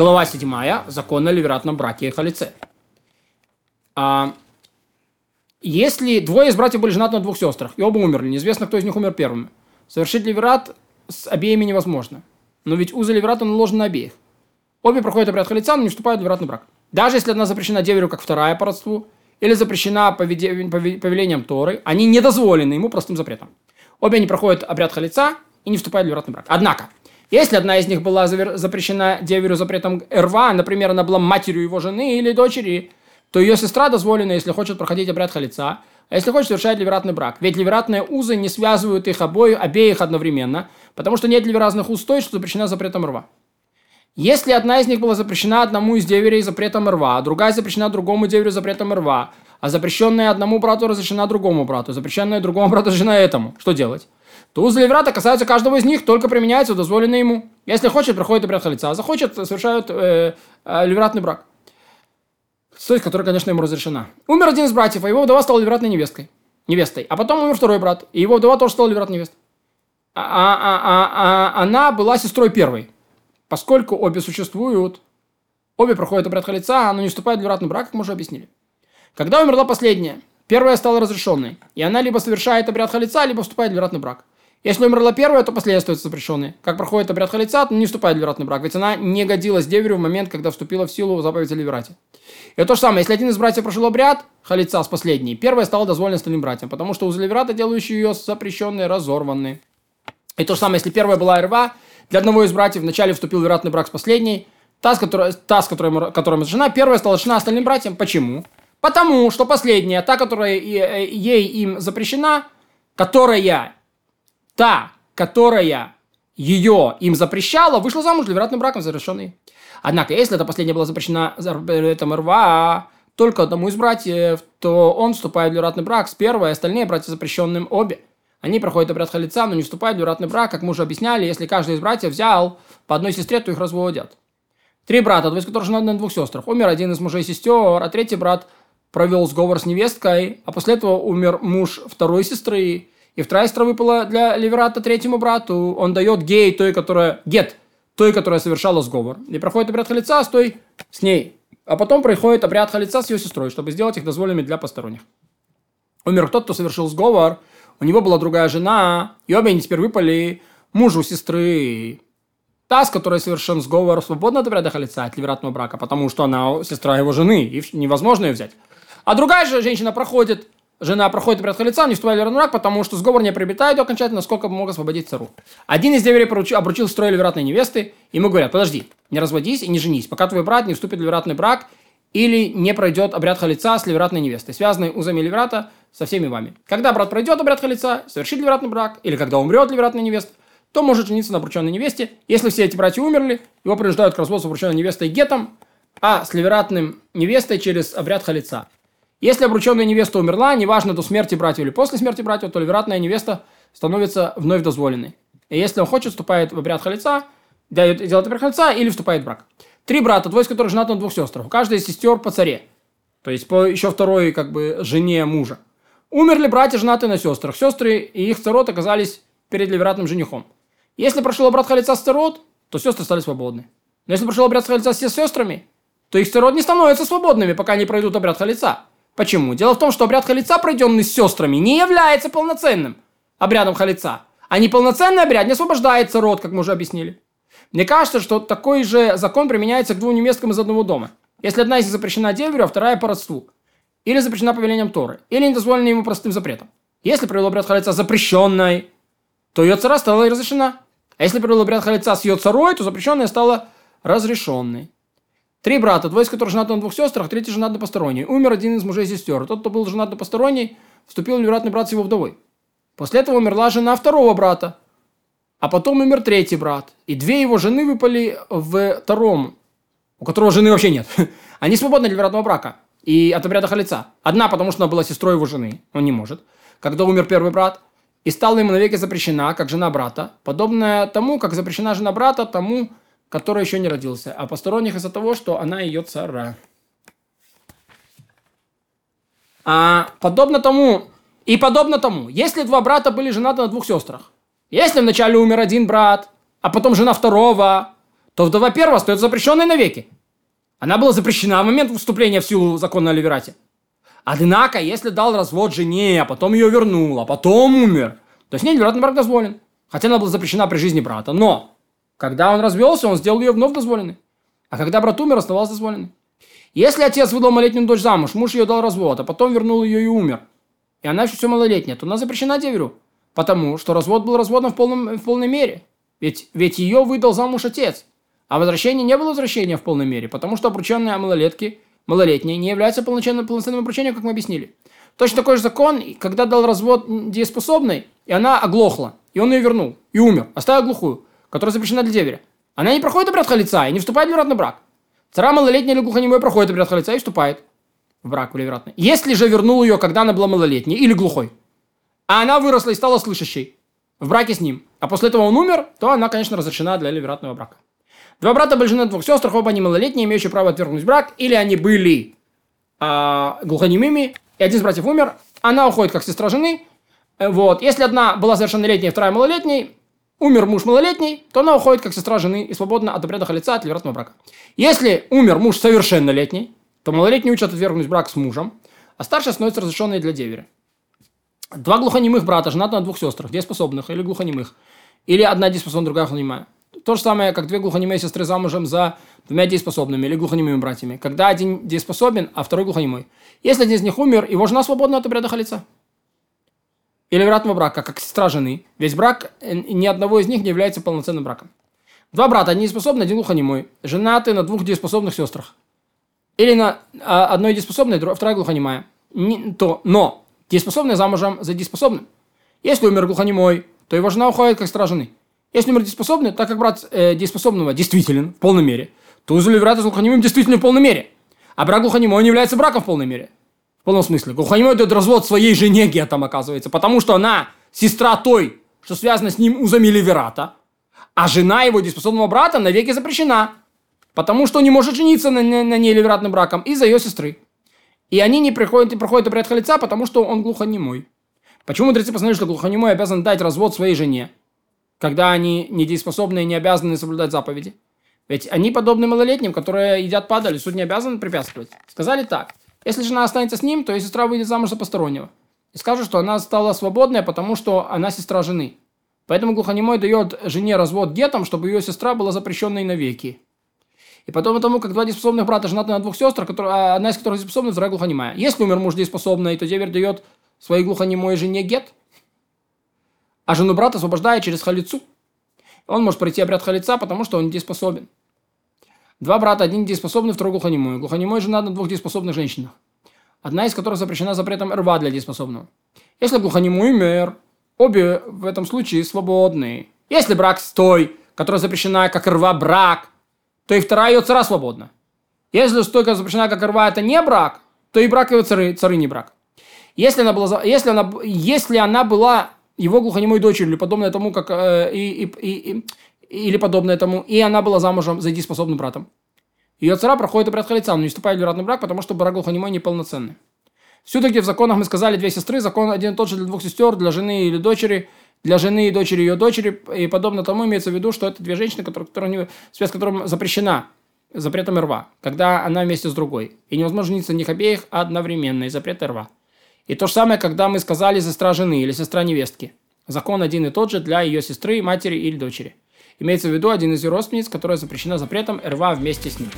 Глава 7. Закон о ливератном браке и халице. А, если двое из братьев были женаты на двух сестрах, и оба умерли, неизвестно, кто из них умер первым, совершить ливерат с обеими невозможно. Но ведь узы ливерата наложены на обеих. Обе проходят обряд халица, но не вступают в ливератный брак. Даже если одна запрещена деверю, как вторая по родству, или запрещена повелением Торы, они не дозволены ему простым запретом. Обе они проходят обряд халица и не вступают в ливератный брак. Однако, если одна из них была запрещена деверю запретом рва, например, она была матерью его жены или дочери, то ее сестра дозволена, если хочет проходить обряд халица, а если хочет совершать ливератный брак. Ведь ливератные узы не связывают их обоих, обеих одновременно, потому что нет ливеразных уз той, что запрещена запретом рва. Если одна из них была запрещена одному из деверей запретом рва, а другая запрещена другому деверю запретом рва, а запрещенная одному брату разрешена другому брату, запрещенная другому брату разрешена этому, что делать? То узы ливрата касаются каждого из них, только применяются дозволенные ему. Если хочет, проходит обряд халица, а захочет, совершают э, э, брак той, которая, конечно, ему разрешена. Умер один из братьев, а его вдова стала ливратной невесткой. Невестой. А потом умер второй брат, и его вдова тоже стала ливратной невестой. А, а, а, а, а она была сестрой первой. Поскольку обе существуют, обе проходят обряд халица, но не вступают в ливратный брак, как мы уже объяснили. Когда умерла последняя, первая стала разрешенной, и она либо совершает обряд халица, либо вступает в ливратный брак. Если умерла первая, то последняя остается запрещенной. Как проходит обряд халица, то не вступает в ливратный брак, ведь она не годилась деверю в момент, когда вступила в силу заповедь о ливерате. И то же самое, если один из братьев прошел обряд халица с последней, первая стала дозволена остальным братьям, потому что узы ливерата, делающие ее запрещенные, разорваны. И то же самое, если первая была рва, для одного из братьев вначале вступил в ливератный брак с последней, та, с которой, та, с которой, которой жена, первая стала жена остальным братьям. Почему? Потому что последняя, та, которая э, ей им запрещена, которая та, которая ее им запрещала, вышла замуж для вероятным браком завершенный. Однако, если эта последняя была запрещена запретом рва только одному из братьев, то он вступает в вероятный брак с первой, а остальные братья запрещенным обе. Они проходят обряд халица, но не вступают в вероятный брак, как мы уже объясняли, если каждый из братьев взял по одной сестре, то их разводят. Три брата, двое из которых женаты на двух сестрах. Умер один из мужей сестер, а третий брат провел сговор с невесткой, а после этого умер муж второй сестры, и вторая сестра выпала для Ливерата третьему брату. Он дает гей той, которая... Гет той, которая совершала сговор. И проходит обряд халица с той, с ней. А потом проходит обряд халица с ее сестрой, чтобы сделать их дозволенными для посторонних. Умер тот, кто совершил сговор. У него была другая жена. И обе они теперь выпали мужу сестры. Та, с которой совершен сговор, свободна от обряда халица, от ливератного брака, потому что она сестра его жены, и невозможно ее взять. А другая же женщина проходит жена проходит обряд халица, не вступает в верный потому что сговор не приобретает ее окончательно, сколько бы мог освободить цару. Один из деверей обручил строй вероятной невесты, ему говорят, подожди, не разводись и не женись, пока твой брат не вступит в вероятный брак или не пройдет обряд халица с ливератной невестой, связанной узами ливерата со всеми вами. Когда брат пройдет обряд халица, совершит ливератный брак, или когда умрет ливератная невеста, то может жениться на обрученной невесте. Если все эти братья умерли, его принуждают к разводу с обрученной невестой гетом, а с ливератным невестой через обряд халица. Если обрученная невеста умерла, неважно до смерти братьев или после смерти братьев, то ливератная невеста становится вновь дозволенной. И если он хочет, вступает в обряд халица, делает обряд халица или вступает в брак. Три брата, двое из которых женаты на двух сестрах. У каждой из сестер по царе. То есть по еще второй как бы жене мужа. Умерли братья, женатые на сестрах. Сестры и их царот оказались перед ливератным женихом. Если прошел обряд халица с царот, то сестры стали свободны. Но если прошел обряд халица с сестрами, то их царот не становятся свободными, пока не пройдут обряд халица. Почему? Дело в том, что обряд халица, пройденный с сестрами, не является полноценным обрядом халица. А неполноценный обряд не освобождается род, как мы уже объяснили. Мне кажется, что такой же закон применяется к двум невесткам из одного дома. Если одна из них запрещена деверю, а вторая по родству. Или запрещена повелением Торы. Или не дозволена ему простым запретом. Если провел обряд халица запрещенной, то ее цара стала разрешена. А если провел обряд халица с ее царой, то запрещенная стала разрешенной. Три брата, двое из которых женаты на двух сестрах, третий женат на посторонней. Умер один из мужей сестер. Тот, кто был женат на посторонней, вступил в вероятный брат с его вдовой. После этого умерла жена второго брата. А потом умер третий брат. И две его жены выпали в втором, у которого жены вообще нет. Они свободны для вероятного брака и от обряда халица. Одна, потому что она была сестрой его жены, он не может. Когда умер первый брат, и стала ему навеки запрещена, как жена брата, подобная тому, как запрещена жена брата, тому, который еще не родился, а посторонних из-за того, что она ее цара. А подобно тому, и подобно тому, если два брата были женаты на двух сестрах, если вначале умер один брат, а потом жена второго, то вдова первая остается запрещенной навеки. Она была запрещена в момент вступления в силу закона о Ливерате. Однако, если дал развод жене, а потом ее вернул, а потом умер, то с ней ливератный брак дозволен. Хотя она была запрещена при жизни брата. Но, когда он развелся, он сделал ее вновь дозволенной. А когда брат умер, оставался дозволенной. Если отец выдал малолетнюю дочь замуж, муж ее дал развод, а потом вернул ее и умер, и она еще все малолетняя, то она запрещена деверю. Потому что развод был разводом в, полном, в полной мере. Ведь, ведь ее выдал замуж отец. А возвращение не было возвращения в полной мере, потому что обрученные малолетки, малолетние, не являются полноценным, полноценным обручением, как мы объяснили. Точно такой же закон, когда дал развод дееспособной, и она оглохла, и он ее вернул, и умер, оставил глухую, которая запрещена для деверя. Она не проходит обряд халица и не вступает в ливратный брак. Цара малолетняя или глухонемой проходит обряд халица и вступает в брак в ливратный. Если же вернул ее, когда она была малолетней или глухой, а она выросла и стала слышащей в браке с ним, а после этого он умер, то она, конечно, разрешена для ливратного брака. Два брата были жены двух сестр, оба они малолетние, имеющие право отвергнуть брак, или они были а, глухонемыми, и один из братьев умер, она уходит как сестра жены. Э, вот. Если одна была совершеннолетней, вторая малолетней, умер муж малолетний, то она уходит как сестра жены и свободна от обряда халица от ливратного брака. Если умер муж совершеннолетний, то малолетний учат отвергнуть брак с мужем, а старший становится разрешенной для деверя. Два глухонемых брата женаты на двух сестрах, дееспособных или глухонемых, или одна дееспособная, другая глухонемая. То же самое, как две глухонемые сестры замужем за двумя дееспособными или глухонемыми братьями. Когда один дееспособен, а второй глухонемой. Если один из них умер, его жена свободна от обряда халица. Или вероятного брака, как сестра жены. Весь брак э, ни одного из них не является полноценным браком. Два брата, один дееспособный, один глухонемой. Женаты на двух дееспособных сестрах. Или на а, одной дееспособной, вторая глухонемая. Не, то, но дееспособная замужем за дееспособным. Если умер глухонемой, то его жена уходит как сестра жены. Если умер дееспособный, так как брат э, дееспособного действителен в полной мере, то узел Леврата с глухонемым действительно в полной мере. А брак глухонемой не является браком в полной мере. В полном смысле. Глухонемой дает развод своей жене гетом, оказывается, потому что она сестра той, что связана с ним узами Леверата, а жена его дееспособного брата навеки запрещена, потому что он не может жениться на, на, на ней Левератным браком из-за ее сестры. И они не приходят, не проходят обряд халица, потому что он глухонемой. Почему мудрецы постановили, что глухонемой обязан дать развод своей жене? когда они недееспособны и не обязаны соблюдать заповеди. Ведь они подобны малолетним, которые едят падали, суд не обязан препятствовать. Сказали так. Если жена останется с ним, то ее сестра выйдет замуж за постороннего. И скажет, что она стала свободной, потому что она сестра жены. Поэтому глухонемой дает жене развод гетом, чтобы ее сестра была запрещенной навеки. И потом тому, как два дееспособных брата женаты на двух сестрах, которые, а одна из которых дееспособна, вторая глухонемая. Если умер муж дееспособный, то деверь дает своей глухонемой жене гет – а жену брата освобождает через халицу. Он может пройти обряд халица, потому что он недееспособен. Два брата, один дееспособный, второй глухонемой. Глухонемой жена на двух дееспособных женщинах. Одна из которых запрещена запретом рва для дееспособного. Если глухонемой умер, обе в этом случае свободны. Если брак с той, которая запрещена как рва брак, то и вторая ее цара свободна. Если стойка запрещена как рва это не брак, то и брак ее цары, цары не брак. Если она была, если она, если она была его глухонемой дочерью, или подобное тому, как э, и, и, и, или подобное тому, и она была замужем за дееспособным братом. Ее цара проходит обряд халица, но не вступает в вероятный брак, потому что брак глухонемой неполноценный. Все-таки в законах мы сказали две сестры, закон один и тот же для двух сестер, для жены или дочери, для жены и дочери ее дочери, и подобно тому имеется в виду, что это две женщины, которые, которые, связь с которым запрещена запретом рва, когда она вместе с другой. И невозможно жениться них обеих одновременно, и запрет рва. И то же самое, когда мы сказали сестра жены или сестра невестки. Закон один и тот же для ее сестры, матери или дочери. Имеется в виду один из ее родственниц, которая запрещена запретом РВА вместе с ним.